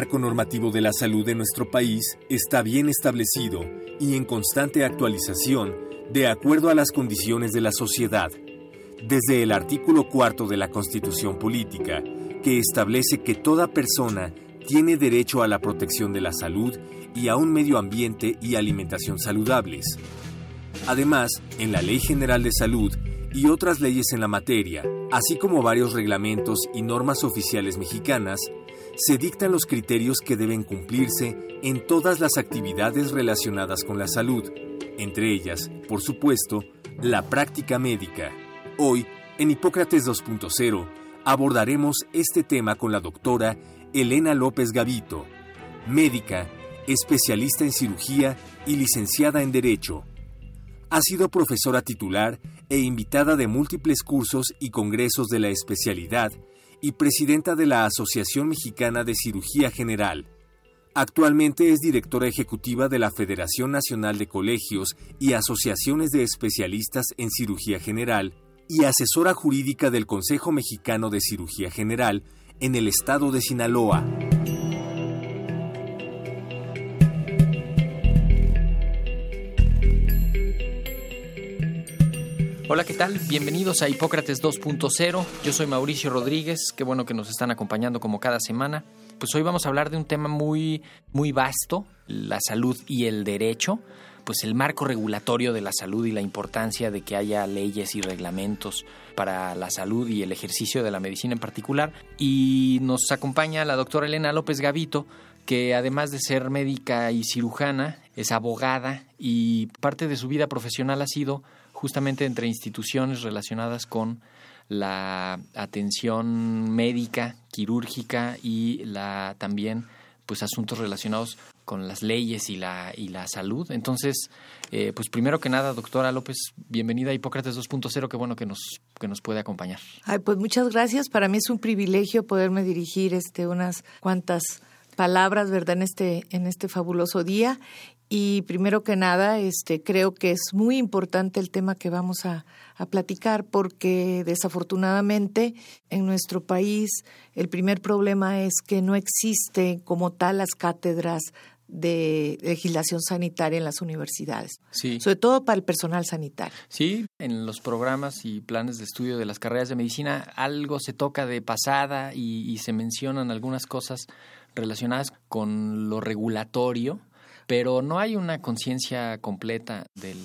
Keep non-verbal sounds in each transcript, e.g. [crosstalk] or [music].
Marco normativo de la salud de nuestro país está bien establecido y en constante actualización de acuerdo a las condiciones de la sociedad. Desde el artículo cuarto de la Constitución Política, que establece que toda persona tiene derecho a la protección de la salud y a un medio ambiente y alimentación saludables. Además, en la Ley General de Salud y otras leyes en la materia, así como varios reglamentos y normas oficiales mexicanas, se dictan los criterios que deben cumplirse en todas las actividades relacionadas con la salud, entre ellas, por supuesto, la práctica médica. Hoy, en Hipócrates 2.0, abordaremos este tema con la doctora Elena López Gavito, médica, especialista en cirugía y licenciada en Derecho. Ha sido profesora titular e invitada de múltiples cursos y congresos de la especialidad y presidenta de la Asociación Mexicana de Cirugía General. Actualmente es directora ejecutiva de la Federación Nacional de Colegios y Asociaciones de Especialistas en Cirugía General y asesora jurídica del Consejo Mexicano de Cirugía General en el estado de Sinaloa. Hola, ¿qué tal? Bienvenidos a Hipócrates 2.0. Yo soy Mauricio Rodríguez, qué bueno que nos están acompañando como cada semana. Pues hoy vamos a hablar de un tema muy, muy vasto, la salud y el derecho, pues el marco regulatorio de la salud y la importancia de que haya leyes y reglamentos para la salud y el ejercicio de la medicina en particular. Y nos acompaña la doctora Elena López Gavito, que además de ser médica y cirujana, es abogada y parte de su vida profesional ha sido justamente entre instituciones relacionadas con la atención médica, quirúrgica y la también pues asuntos relacionados con las leyes y la y la salud. Entonces, eh, pues primero que nada, doctora López, bienvenida a Hipócrates 2.0, qué bueno que nos que nos puede acompañar. Ay, pues muchas gracias. Para mí es un privilegio poderme dirigir este unas cuantas palabras, ¿verdad? En este en este fabuloso día y primero que nada, este, creo que es muy importante el tema que vamos a, a, platicar porque desafortunadamente en nuestro país el primer problema es que no existe como tal las cátedras de legislación sanitaria en las universidades, sí. sobre todo para el personal sanitario. Sí, en los programas y planes de estudio de las carreras de medicina algo se toca de pasada y, y se mencionan algunas cosas relacionadas con lo regulatorio, pero no hay una conciencia completa del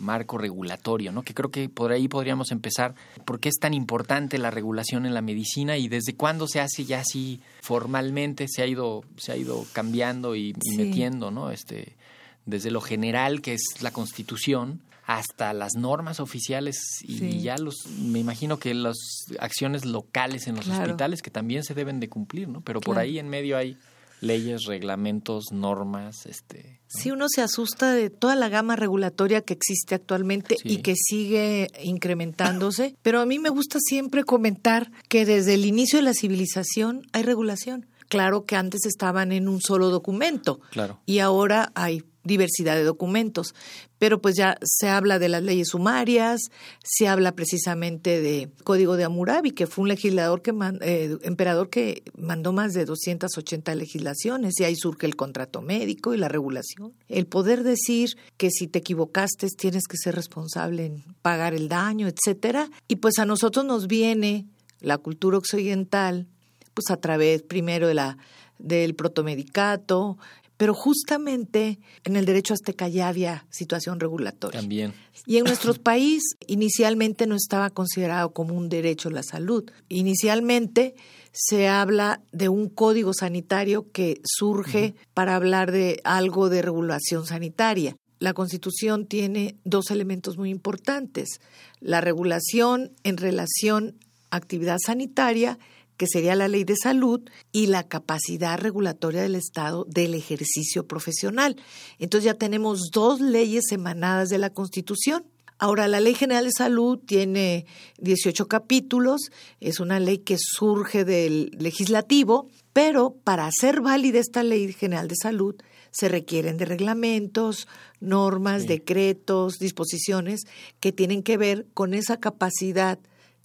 marco regulatorio, ¿no? Que creo que por ahí podríamos empezar. ¿Por qué es tan importante la regulación en la medicina y desde cuándo se hace ya así formalmente se ha ido se ha ido cambiando y, y Sí. metiendo, ¿no? Este desde lo general que es la Constitución hasta las normas oficiales y Sí. ya los me imagino que las acciones locales en los Claro. hospitales que también se deben de cumplir, ¿no? Pero por ahí en medio hay leyes, reglamentos, normas, este ¿no? Sí, uno se asusta de toda la gama regulatoria que existe actualmente Sí. y que sigue incrementándose, [laughs] pero a mí me gusta siempre comentar que desde el inicio de la civilización hay regulación. Claro que antes estaban en un solo documento Claro. y ahora hay diversidad de documentos, pero pues ya se habla de las leyes sumarias, se habla precisamente de Código de Hammurabi, que fue un legislador que eh, emperador que mandó más de 280 legislaciones y ahí surge el contrato médico y la regulación. El poder decir que si te equivocaste tienes que ser responsable en pagar el daño, etcétera, y pues a nosotros nos viene la cultura occidental pues a través primero de la del protomedicato, pero justamente en el derecho azteca ya había situación regulatoria. También. Y en nuestro país inicialmente no estaba considerado como un derecho la salud. Inicialmente se habla de un código sanitario que surge para hablar de algo de regulación sanitaria. La Constitución tiene dos elementos muy importantes. La regulación en relación a actividad sanitaria que sería la ley de salud, y la capacidad regulatoria del Estado del ejercicio profesional. Entonces ya tenemos dos leyes emanadas de la Constitución. Ahora, la Ley General de Salud tiene 18 capítulos, es una ley que surge del legislativo, pero para hacer válida esta Ley General de Salud se requieren de reglamentos, normas, decretos, disposiciones que tienen que ver con esa capacidad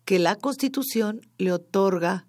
que la Constitución le otorga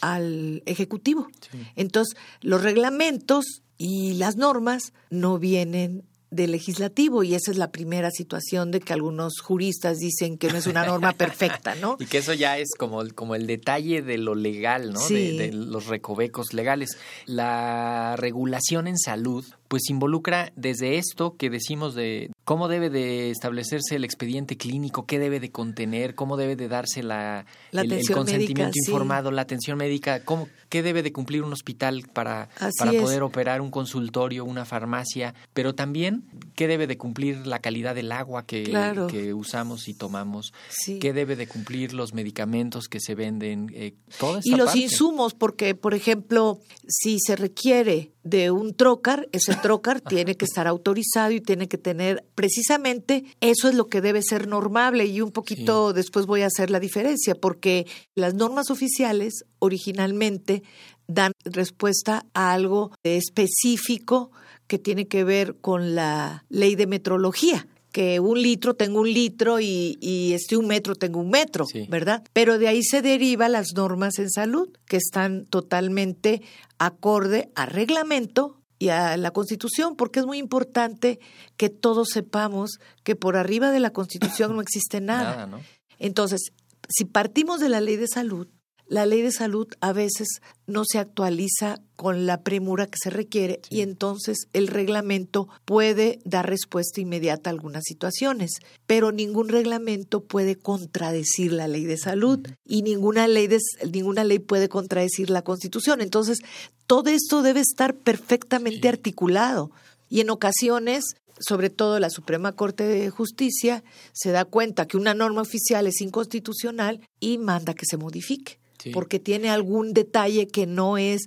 al Ejecutivo. Entonces, los reglamentos y las normas no vienen del legislativo y esa es la primera situación de que algunos juristas dicen que no es una norma perfecta, ¿no? [laughs] y que eso ya es como, como el detalle de lo legal, ¿no? Sí. De, de los recovecos legales. La regulación en salud pues involucra desde esto que decimos de cómo debe de establecerse el expediente clínico, qué debe de contener, cómo debe de darse la, La el, consentimiento médica, sí. informado, la atención médica, cómo, qué debe de cumplir un hospital para, Así para es. poder operar un consultorio, una farmacia, pero también qué debe de cumplir la calidad del agua que, Claro. que usamos y tomamos, Sí. qué debe de cumplir los medicamentos que se venden, eh, toda Y los parte. insumos, porque, por ejemplo, si se requiere de un trocar, ese trocar [laughs] tiene que estar autorizado y tiene que tener precisamente eso es lo que debe ser normable y un poquito después voy a hacer la diferencia porque las normas oficiales originalmente dan respuesta a algo específico que tiene que ver con la ley de metrología que un litro tengo un litro y, y este un metro tengo un metro, Sí. ¿verdad? Pero de ahí se derivan las normas en salud, que están totalmente acorde a reglamento y a la Constitución, porque es muy importante que todos sepamos que por arriba de la Constitución no existe [coughs] nada. Nada, ¿no? Entonces, si partimos de la ley de salud, la ley de salud a veces no se actualiza con la premura que se requiere y entonces el reglamento puede dar respuesta inmediata a algunas situaciones, pero ningún reglamento puede contradecir la ley de salud y ninguna ley de, ninguna ley puede contradecir la Constitución. Entonces, todo esto debe estar perfectamente articulado y en ocasiones sobre todo la Suprema Corte de Justicia se da cuenta que una norma oficial es inconstitucional y manda que se modifique, Porque tiene algún detalle que no es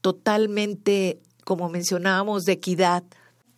totalmente, como mencionábamos, de equidad.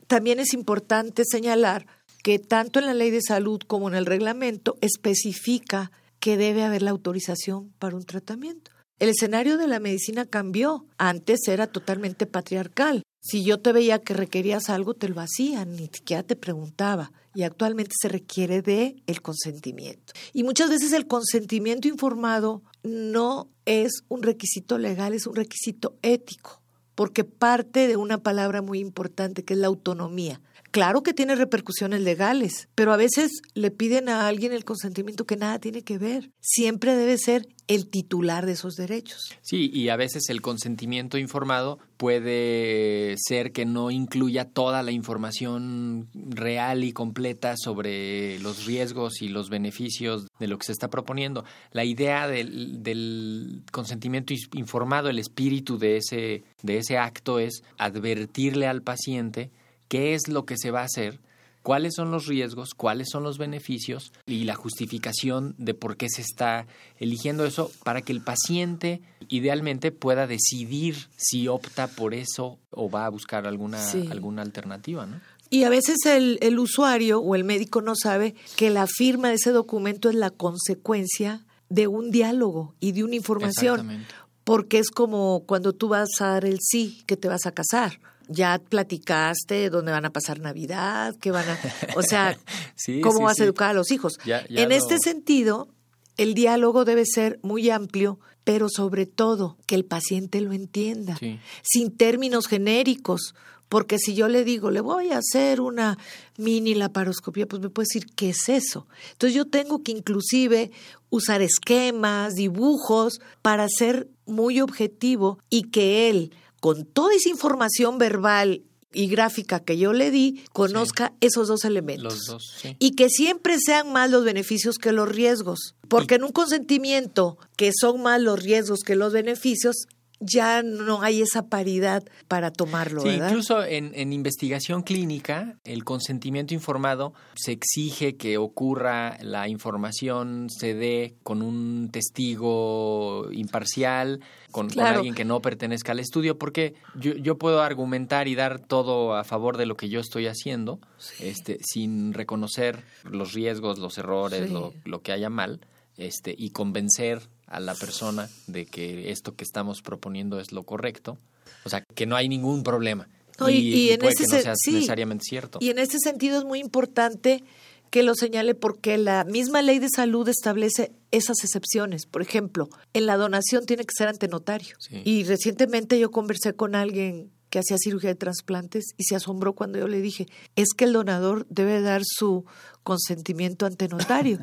También es importante señalar que tanto en la ley de salud como en el reglamento especifica que debe haber la autorización para un tratamiento. El escenario de la medicina cambió. Antes era totalmente patriarcal. Si yo te veía que requerías algo, te lo hacían, ni siquiera te preguntaba. Y actualmente se requiere de el consentimiento. Y muchas veces el consentimiento informado no es un requisito legal, es un requisito ético, porque parte de una palabra muy importante que es la autonomía. Claro que tiene repercusiones legales, pero a veces le piden a alguien el consentimiento que nada tiene que ver. Siempre debe ser el titular de esos derechos. Sí, y a veces el consentimiento informado puede ser que no incluya toda la información real y completa sobre los riesgos y los beneficios de lo que se está proponiendo. La idea del, consentimiento informado, el espíritu de ese, de ese acto es advertirle al paciente qué es lo que se va a hacer, cuáles son los riesgos, cuáles son los beneficios y la justificación de por qué se está eligiendo eso para que el paciente idealmente pueda decidir si opta por eso o va a buscar alguna, Sí. alguna alternativa, ¿no? Y a veces el, el usuario o el médico no sabe que la firma de ese documento es la consecuencia de un diálogo y de una información. Exactamente. Porque es como cuando tú vas a dar el sí, que te vas a casar. Ya platicaste dónde van a pasar Navidad, qué van a... O sea, [laughs] Sí, cómo sí, vas sí. a educar a los hijos. Ya- ya en lo- este sentido, el diálogo debe ser muy amplio, pero sobre todo que el paciente lo entienda, sin términos genéricos. Porque si yo le digo, le voy a hacer una mini laparoscopía, pues me puede decir, ¿qué es eso? Entonces yo tengo que inclusive usar esquemas, dibujos, para ser muy objetivo y que él, con toda esa información verbal y gráfica que yo le di, conozca esos dos elementos. Los dos, sí. Y que siempre sean más los beneficios que los riesgos. Porque en un consentimiento que son más los riesgos que los beneficios, ya no hay esa paridad para tomarlo, Sí, ¿verdad? incluso en, en investigación clínica, el consentimiento informado se exige que ocurra la información, se dé con un testigo imparcial, con, alguien que no pertenezca al estudio, porque yo, yo puedo argumentar y dar todo a favor de lo que yo estoy haciendo, este, sin reconocer los riesgos, los errores, Sí. lo, lo que haya mal, este, y convencer a la persona de que esto que estamos proponiendo es lo correcto. O sea, que no hay ningún problema. No, y- y en puede ese que no se- sea sí. necesariamente cierto. Y en este sentido es muy importante que lo señale porque la misma ley de salud establece esas excepciones. Por ejemplo, en la donación tiene que ser ante notario. Sí. Y recientemente yo conversé con alguien que hacía cirugía de trasplantes y se asombró cuando yo le dije, es que el donador debe dar su consentimiento ante notario.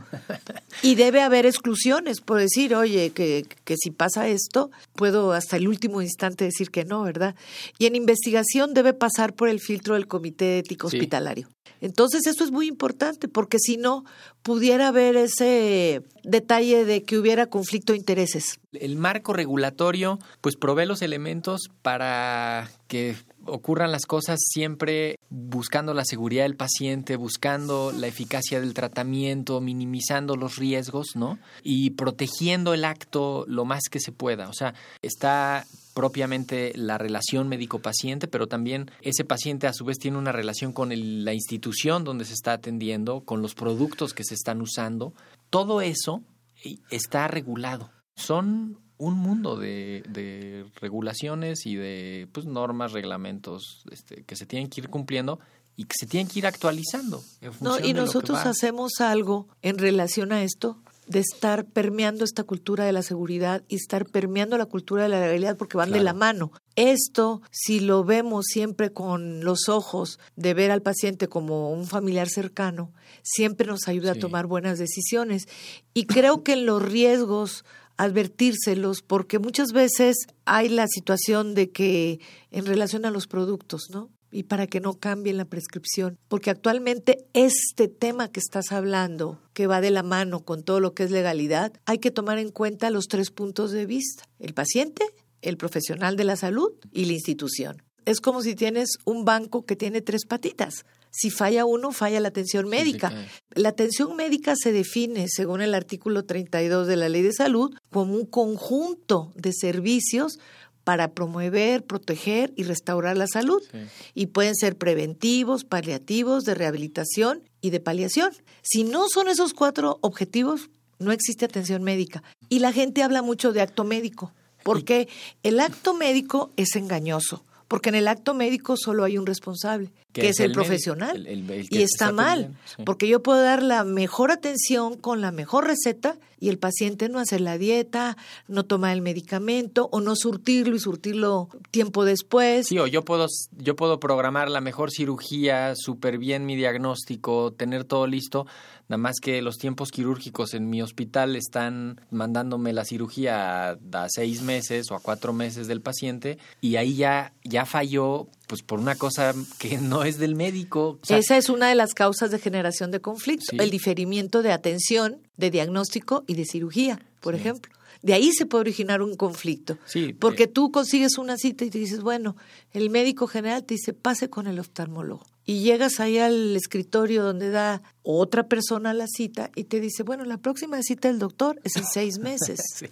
y debe haber exclusiones, por decir, oye, que, que si pasa esto, puedo hasta el último instante decir que no, ¿verdad? Y en investigación debe pasar por el filtro del Comité Ético Sí. Hospitalario. Entonces, eso es muy importante, porque si no, pudiera haber ese detalle de que hubiera conflicto de intereses. El marco regulatorio pues provee los elementos para que ocurran las cosas siempre buscando la seguridad del paciente, buscando la eficacia del tratamiento, minimizando los riesgos, ¿no? Y protegiendo el acto lo más que se pueda. O sea, está propiamente la relación médico-paciente, pero también ese paciente a su vez tiene una relación con el- la institución donde se está atendiendo, con los productos que se están usando. Todo eso eh, está regulado. Son un mundo de, de regulaciones y de pues, normas, reglamentos este, que se tienen que ir cumpliendo y que se tienen que ir actualizando. en No, función y de lo que nosotros hacemos algo en relación a esto de estar permeando esta cultura de la seguridad y estar permeando la cultura de la legalidad porque van de la mano. Esto, si lo vemos siempre con los ojos de ver al paciente como un familiar cercano, siempre nos ayuda Sí. a tomar buenas decisiones. Y creo que en los riesgos advertírselos porque muchas veces hay la situación de que en relación a los productos, ¿no? Y para que no cambien la prescripción, porque actualmente este tema que estás hablando, que va de la mano con todo lo que es legalidad, hay que tomar en cuenta los tres puntos de vista, el paciente, el profesional de la salud y la institución. Es como si tienes un banco que tiene tres patitas. Si falla uno, falla la atención médica. La atención médica se define, según el artículo 32 de la Ley de Salud, como un conjunto de servicios para promover, proteger y restaurar la salud. Sí. Y pueden ser preventivos, paliativos, de rehabilitación y de paliación. Si no son esos cuatro objetivos, no existe atención médica. Y la gente habla mucho de acto médico, porque el acto médico es engañoso. Porque en el acto médico solo hay un responsable, Que que, es es el, profesional. el- el- y está está mal, sí. porque yo puedo dar la mejor atención con la mejor receta y el paciente no hacer la dieta, no tomar el medicamento o no surtirlo y surtirlo tiempo después. Sí, o yo puedo, yo puedo programar la mejor cirugía, súper bien mi diagnóstico, tener todo listo, nada más que los tiempos quirúrgicos en mi hospital están mandándome la cirugía a, a seis meses o a cuatro meses del paciente y ahí ya, ya falló pues por una cosa que [laughs] no es del médico. O sea, Esa es una de las causas de generación de conflicto, Sí. el diferimiento de atención, de diagnóstico y de cirugía, por Sí. ejemplo. De ahí se puede originar un conflicto. Sí, Porque eh. tú consigues una cita y te dices, bueno, el médico general te dice, pase con el oftalmólogo. Y llegas ahí al escritorio donde da otra persona la cita y te dice, bueno, la próxima cita del doctor es en seis meses. [laughs]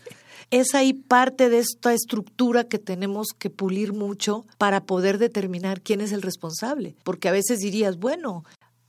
Es ahí parte de esta estructura que tenemos que pulir mucho para poder determinar quién es el responsable. Porque a veces dirías, bueno,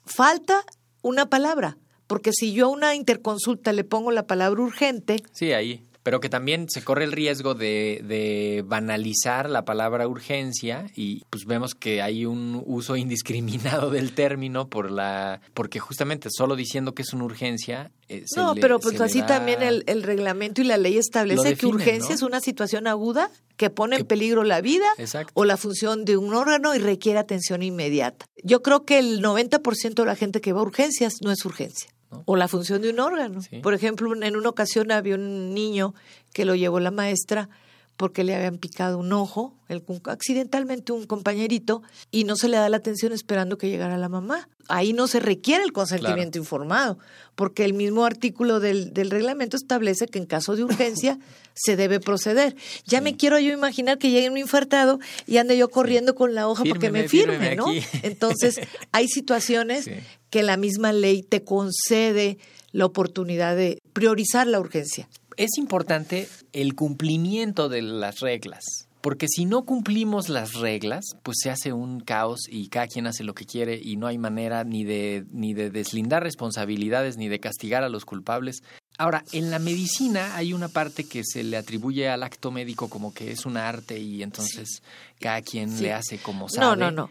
falta una palabra. Porque si yo a una interconsulta le pongo la palabra urgente, Sí, ahí. Pero que también se corre el riesgo de, de banalizar la palabra urgencia y pues vemos que hay un uso [laughs] indiscriminado del término por la porque justamente solo diciendo que es una urgencia eh, no, le- pero pues así da- también el, el reglamento y la ley establece que urgencia ¿no? es una situación aguda que pone en peligro la vida Exacto. o la función de un órgano y requiere atención inmediata. Yo creo que el 90% de la gente que va a urgencias no es urgencia. ¿No? O la función de un órgano. Sí. Por ejemplo, en una ocasión había un niño que lo llevó la maestra porque le habían picado un ojo, el, accidentalmente un compañerito, y no se le da la atención esperando que llegara la mamá. Ahí no se requiere el consentimiento informado, porque el mismo artículo del, del, reglamento establece que en caso de urgencia [laughs] se debe proceder. Ya me quiero yo imaginar que llegue un infartado y ande yo corriendo con la hoja porque me firme, ¿no? [laughs] Entonces, hay situaciones que la misma ley te concede la oportunidad de priorizar la urgencia. Es importante el cumplimiento de las reglas. Porque si no cumplimos las reglas, pues se hace un caos y cada quien hace lo que quiere y no hay manera ni de, ni de deslindar responsabilidades ni de castigar a los culpables. Ahora, en la medicina hay una parte que se le atribuye al acto médico como que es un arte y entonces cada quien le hace como sabe. No, no, no.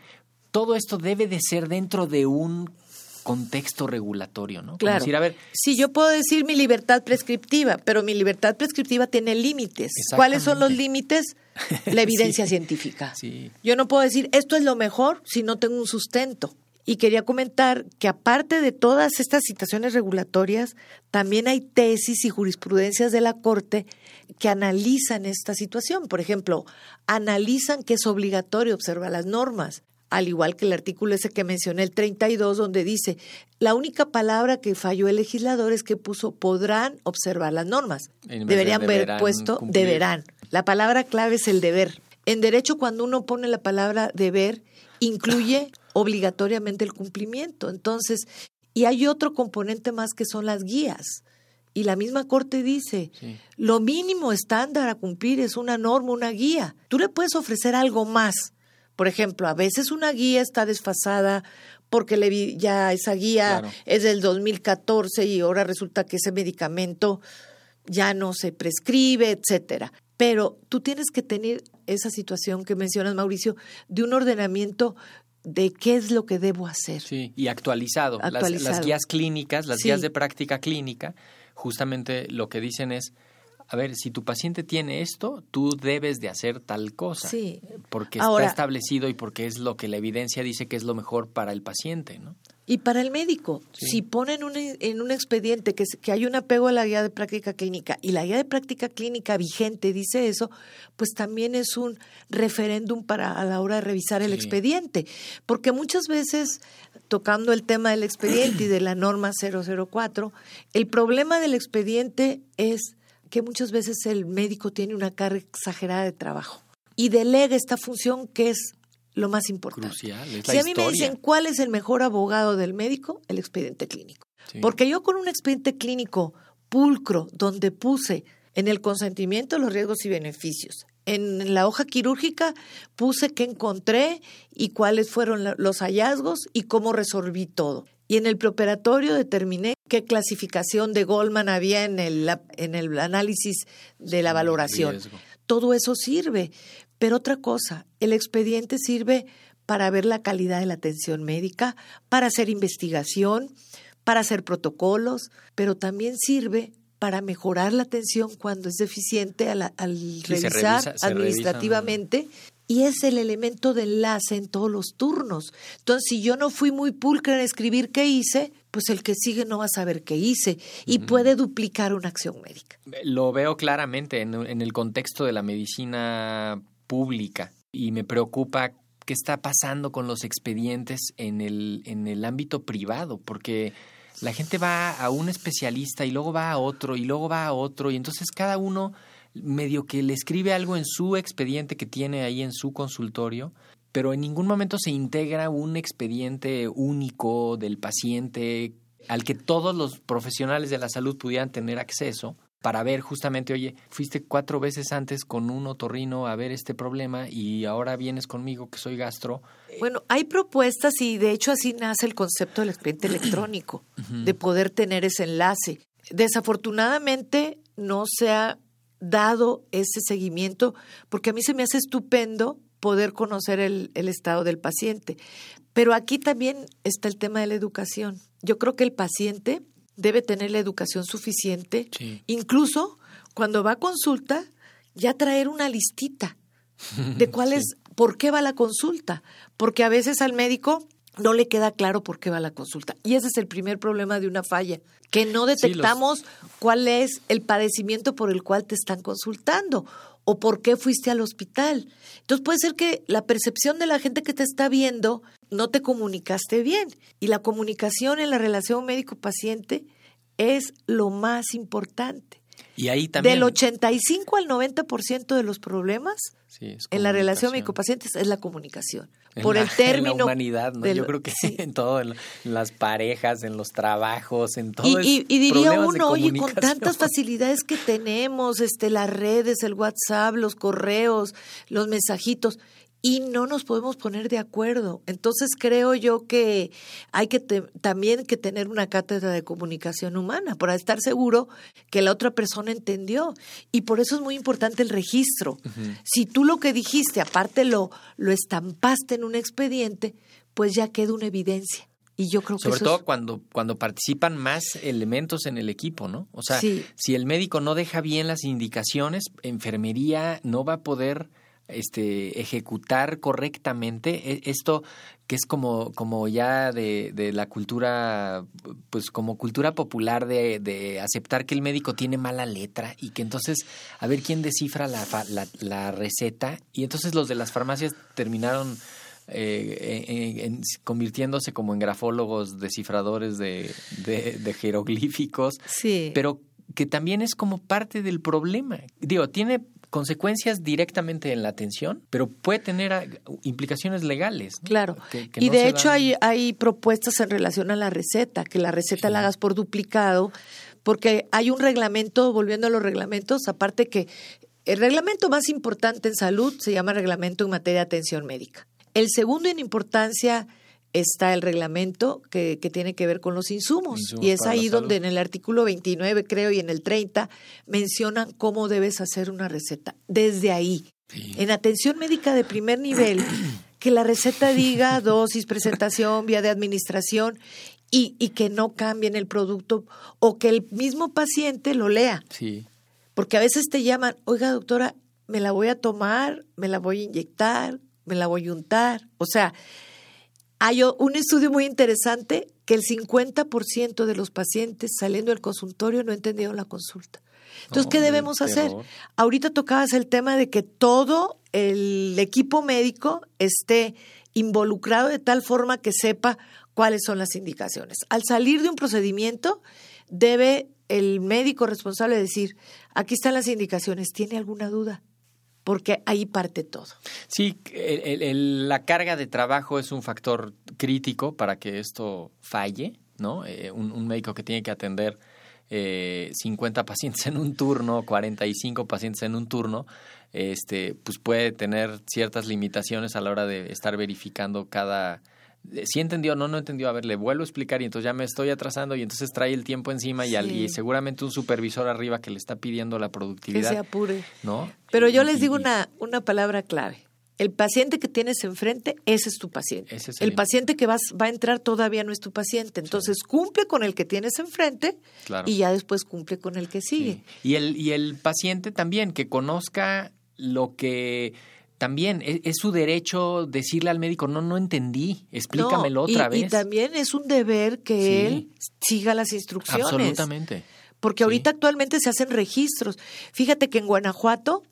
Todo esto debe de ser dentro de un contexto regulatorio, ¿no? Claro. Decir, a ver, sí, yo puedo decir mi libertad prescriptiva, pero mi libertad prescriptiva tiene límites. ¿Cuáles son los límites? [laughs] La evidencia científica. Sí. Yo no puedo decir esto es lo mejor si no tengo un sustento. Y quería comentar que aparte de todas estas citaciones regulatorias, también hay tesis y jurisprudencias de la Corte que analizan esta situación. Por ejemplo, analizan que es obligatorio observar las normas, al igual que el artículo ese que mencioné, el 32, donde dice, la única palabra que falló el legislador es que puso podrán observar las normas. Deberían haber puesto deberán. La palabra clave es el deber. En derecho, cuando uno pone la palabra deber, incluye obligatoriamente el cumplimiento. Entonces, y hay otro componente más que son las guías. Y la misma Corte dice, lo mínimo estándar a cumplir es una norma, una guía. Tú le puedes ofrecer algo más, por ejemplo, a veces una guía está desfasada porque le ya esa guía es del 2014 y ahora resulta que ese medicamento ya no se prescribe, etcétera. Pero tú tienes que tener esa situación que mencionas, Mauricio, de un ordenamiento de qué es lo que debo hacer. Sí, y actualizado. Las, guías clínicas, las guías de práctica clínica, justamente lo que dicen es, a ver, si tu paciente tiene esto, tú debes de hacer tal cosa. Sí. Porque está establecido y porque es lo que la evidencia dice que es lo mejor para el paciente, ¿no? Y para el médico, si ponen un, en un expediente que, que hay un apego a la guía de práctica clínica y la guía de práctica clínica vigente dice eso, pues también es un referéndum para a la hora de revisar el expediente. Porque muchas veces, tocando el tema del expediente y de la norma 004, el problema del expediente es que muchas veces el médico tiene una carga exagerada de trabajo y delega esta función que es lo más importante. Crucial, es si a mí me dicen cuál es el mejor abogado del médico, el expediente clínico. Porque yo con un expediente clínico pulcro, donde puse en el consentimiento los riesgos y beneficios, en la hoja quirúrgica puse qué encontré y cuáles fueron los hallazgos y cómo resolví todo. Y en el preoperatorio determiné qué clasificación de Goldman había en el, en el análisis de la valoración. Todo eso sirve. Pero otra cosa, el expediente sirve para ver la calidad de la atención médica, para hacer investigación, para hacer protocolos, pero también sirve para mejorar la atención cuando es deficiente al, revisar administrativamente y es el elemento de enlace en todos los turnos. Entonces, si yo no fui muy pulcra en escribir qué hice, pues el que sigue no va a saber qué hice y puede duplicar una acción médica. Lo veo claramente en, en el contexto de la medicina pública y me preocupa qué está pasando con los expedientes en el, en el ámbito privado, porque la gente va a un especialista y luego va a otro y luego va a otro y entonces cada uno medio que le escribe algo en su expediente que tiene ahí en su consultorio, pero en ningún momento se integra un expediente único del paciente al que todos los profesionales de la salud pudieran tener acceso para ver justamente, oye, fuiste cuatro veces antes con un otorrino a ver este problema y ahora vienes conmigo que soy gastro. Bueno, hay propuestas y de hecho así nace el concepto del expediente electrónico, [clears throat] de poder tener ese enlace. Desafortunadamente no se ha dado ese seguimiento porque a mí se me hace estupendo poder conocer el, el estado del paciente. Pero aquí también está el tema de la educación. Yo creo que el paciente debe tener la educación suficiente, incluso cuando va a consulta, ya traer una listita de [laughs] cuál es, por qué va la consulta, porque a veces al médico no le queda claro por qué va la consulta. Y ese es el primer problema de una falla, que no detectamos cuál es el padecimiento por el cual te están consultando o por qué fuiste al hospital. Entonces puede ser que la percepción de la gente que te está viendo no te comunicaste bien. Y la comunicación en la relación médico-paciente es lo más importante. Y ahí también. Del 85 al 90% de los problemas Sí, en la relación médico-pacientes es la comunicación. En Por la- el término. En la humanidad, ¿no? Yo creo que sí. [laughs] en todo, en, las parejas, en los trabajos, en todo. Y, y- y diría uno, oye, con tantas [laughs] facilidades que tenemos, este, las redes, el WhatsApp, los correos, los mensajitos, y no nos podemos poner de acuerdo. Entonces creo yo que hay que te- también que tener una cátedra de comunicación humana para estar seguro que la otra persona entendió. Y por eso es muy importante el registro. Si tú lo que dijiste, aparte lo, lo estampaste en un expediente, pues ya queda una evidencia. Y yo creo que Sobre eso todo es- cuando, cuando participan más elementos en el equipo, ¿no? O sea, Sí. si el médico no deja bien las indicaciones, enfermería no va a poder este, ejecutar correctamente E- esto que es como, como ya de, de la cultura, pues como cultura popular de, de aceptar que el médico tiene mala letra y que entonces a ver quién descifra la, la, la receta y entonces los de las farmacias terminaron eh, en- en- convirtiéndose como en grafólogos, descifradores de, de, de jeroglíficos, Sí. pero que también es como parte del problema. Digo, tiene consecuencias directamente en la atención, pero puede tener ah, implicaciones legales. ¿no? Claro. Que- que y no de hecho dan- hay, hay propuestas en relación a la receta, que la receta Sí. la hagas por duplicado, porque hay un reglamento, volviendo a los reglamentos, aparte que el reglamento más importante en salud se llama reglamento en materia de atención médica. El segundo en importancia está el reglamento que, que tiene que ver con los insumos. Insumos y es ahí donde en el artículo 29, creo, y en el 30, mencionan cómo debes hacer una receta. Desde ahí. Sí. En atención médica de primer nivel, [clears throat] que la receta diga dosis, presentación, vía de administración y, y que no cambien el producto o que el mismo paciente lo lea. Sí. Porque a veces te llaman, oiga doctora, me la voy a tomar, me la voy a inyectar, me la voy a untar. O sea, hay un estudio muy interesante que el 50% de los pacientes saliendo del consultorio no entendieron la consulta. Entonces, ¿qué debemos hacer? Ahorita tocabas el tema de que todo el equipo médico esté involucrado de tal forma que sepa cuáles son las indicaciones. Al salir de un procedimiento, debe el médico responsable decir, aquí están las indicaciones, ¿tiene alguna duda? Porque ahí parte todo. Sí, el- el- la carga de trabajo es un factor crítico para que esto falle, ¿no? Eh, un, un médico que tiene que atender eh, 50 pacientes en un turno, 45 pacientes en un turno, este, pues puede tener ciertas limitaciones a la hora de estar verificando cada eh, si entendió o no, no entendió, a ver, le vuelvo a explicar y entonces ya me estoy atrasando y entonces trae el tiempo encima y, al- Sí. y seguramente un supervisor arriba que le está pidiendo la Que productividad, se apure. ¿no? Pero yo Y- les digo una, una palabra clave. El paciente que tienes enfrente, ese es tu paciente. Ese es el el- paciente que vas, va a entrar todavía no es tu paciente. Entonces cumple con el que tienes enfrente Claro. y ya después cumple con el que sigue. Sí. Y el, y el paciente también, que conozca lo que también es, es su derecho decirle al médico, no, no entendí, explícamelo No, y- otra y, vez. también es un deber que Sí. él siga las instrucciones. Absolutamente. Porque ahorita Sí. actualmente se hacen registros. Fíjate que en Guanajuato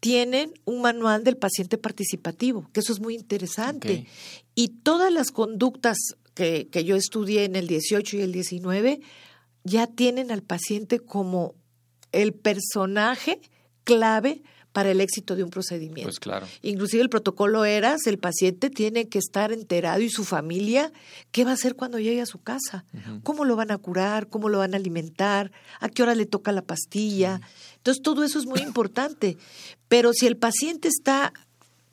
tienen un manual del paciente participativo, que eso es muy interesante. Y todas las conductas que, que yo estudié en el 18 y el 19 ya tienen al paciente como el personaje clave para el éxito de un procedimiento. Pues claro. Inclusive el protocolo ERAS, el paciente tiene que estar enterado y su familia, ¿qué va a hacer cuando llegue a su casa? ¿Cómo lo van a curar? ¿Cómo lo van a alimentar? ¿A qué hora le toca la pastilla? Entonces todo eso es muy importante. Pero si el paciente está,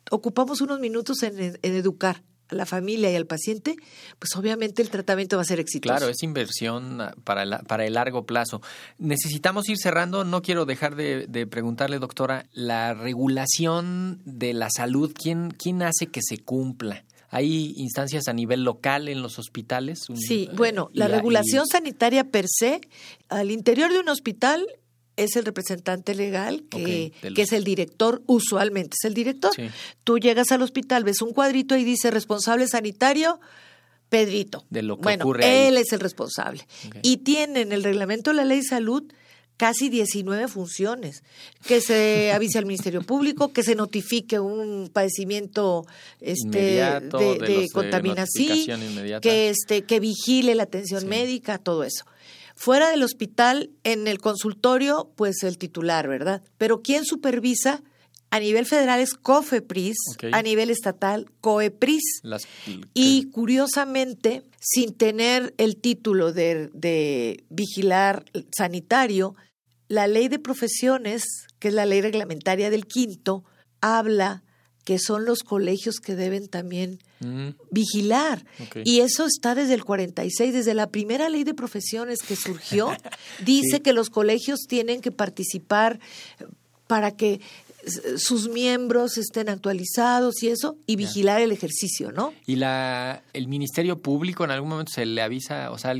ocupamos unos minutos en, en educar la familia y al paciente, pues obviamente el tratamiento va a ser exitoso. Claro, es inversión ah, para el, para el largo plazo. Necesitamos ir cerrando. No quiero dejar de, de preguntarle, doctora, la regulación de la salud, ¿quién, ¿quién hace que se cumpla? ¿Hay instancias a nivel local en los hospitales? Sí, eh, bueno, la regulación sanitaria per se, al interior de un hospital es el representante legal, que, los- es el director, usualmente es el director. Sí. Tú llegas al hospital, ves un cuadrito y dice responsable sanitario, Pedrito. De lo que bueno, ocurre ahí. él es el responsable. Y tiene en el reglamento de la ley de salud casi 19 funciones, que se [laughs] avise al Ministerio Público, que se notifique un padecimiento este, Inmediato, de, contaminación, que, este, que vigile la atención Sí. médica, todo eso. Fuera del hospital, en el consultorio, pues el titular, ¿verdad? Pero ¿quién supervisa? A nivel federal es COFEPRIS, a nivel estatal COEPRIS. Las- Y curiosamente, sin tener el título de, de vigilar sanitario, la ley de profesiones, que es la ley reglamentaria del quinto, habla que son los colegios que deben también Mm, vigilar. Y eso está desde el 46, desde la primera ley de profesiones que surgió, [laughs] dice Sí. que los colegios tienen que participar para que sus miembros estén actualizados y eso, y vigilar el ejercicio, ¿no? Y la, el Ministerio Público en algún momento se le avisa, o sea,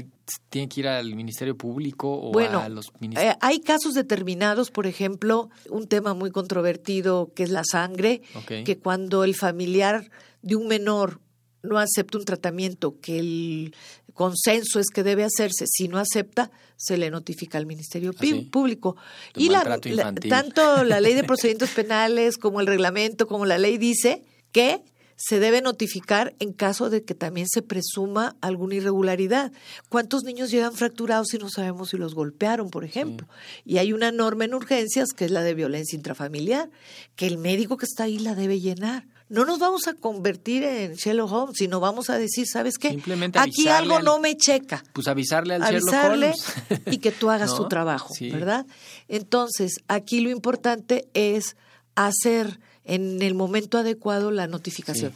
tiene que ir al Ministerio Público o Bueno, a los ministerios. Eh, hay casos determinados, por ejemplo, un tema muy controvertido que es la sangre, que cuando el familiar de un menor no acepta un tratamiento que el consenso es que debe hacerse, si no acepta, se le notifica al Ministerio ¿Ah, Público. Y la, tanto la ley de [laughs] procedimientos penales como el reglamento, como la ley dice que se debe notificar en caso de que también se presuma alguna irregularidad. ¿Cuántos niños llegan fracturados y no sabemos si los golpearon, por ejemplo? Y hay una norma en urgencias que es la de violencia intrafamiliar, que el médico que está ahí la debe llenar. No nos vamos a convertir en Sherlock Holmes, sino vamos a decir, ¿sabes qué? Simplemente Aquí algo al- no me checa Pues avisarle al Sherlock avisarle Holmes. y que tú hagas [laughs] ¿No? tu trabajo, Sí. ¿verdad? Entonces, aquí lo importante es hacer en el momento adecuado la notificación.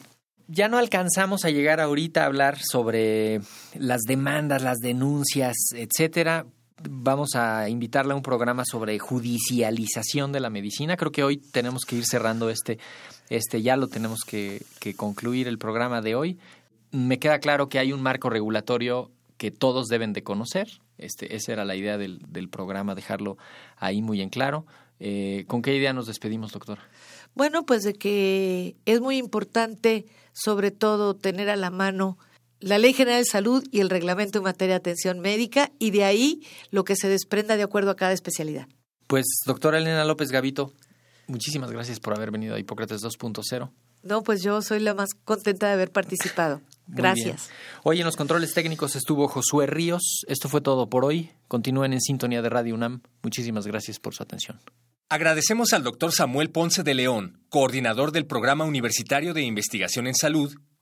Ya no alcanzamos a llegar ahorita a hablar sobre las demandas, las denuncias, etcétera. Vamos a invitarla a un programa sobre judicialización de la medicina. Creo que hoy tenemos que ir cerrando este, este ya lo tenemos que, que concluir el programa de hoy. Me queda claro que hay un marco regulatorio que todos deben de conocer. Este, esa era la idea del, del programa, dejarlo ahí muy en claro. Eh, ¿Con qué idea nos despedimos, doctor? Bueno, pues de que es muy importante, sobre todo, tener a la mano la Ley General de Salud y el reglamento en materia de atención médica y de ahí lo que se desprenda de acuerdo a cada especialidad. Pues, doctora Elena López Gavito, muchísimas gracias por haber venido a Hipócrates 2.0. No, pues yo soy la más contenta de haber participado. [laughs] Gracias. Hoy en los controles técnicos estuvo Josué Ríos. Esto fue todo por hoy. Continúen en sintonía de Radio UNAM. Muchísimas gracias por su atención. Agradecemos al doctor Samuel Ponce de León, coordinador del Programa Universitario de Investigación en Salud